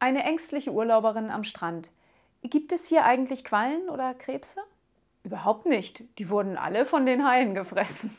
Eine ängstliche Urlauberin am Strand. Gibt es hier eigentlich Quallen oder Krebse? Überhaupt nicht. Die wurden alle von den Haien gefressen.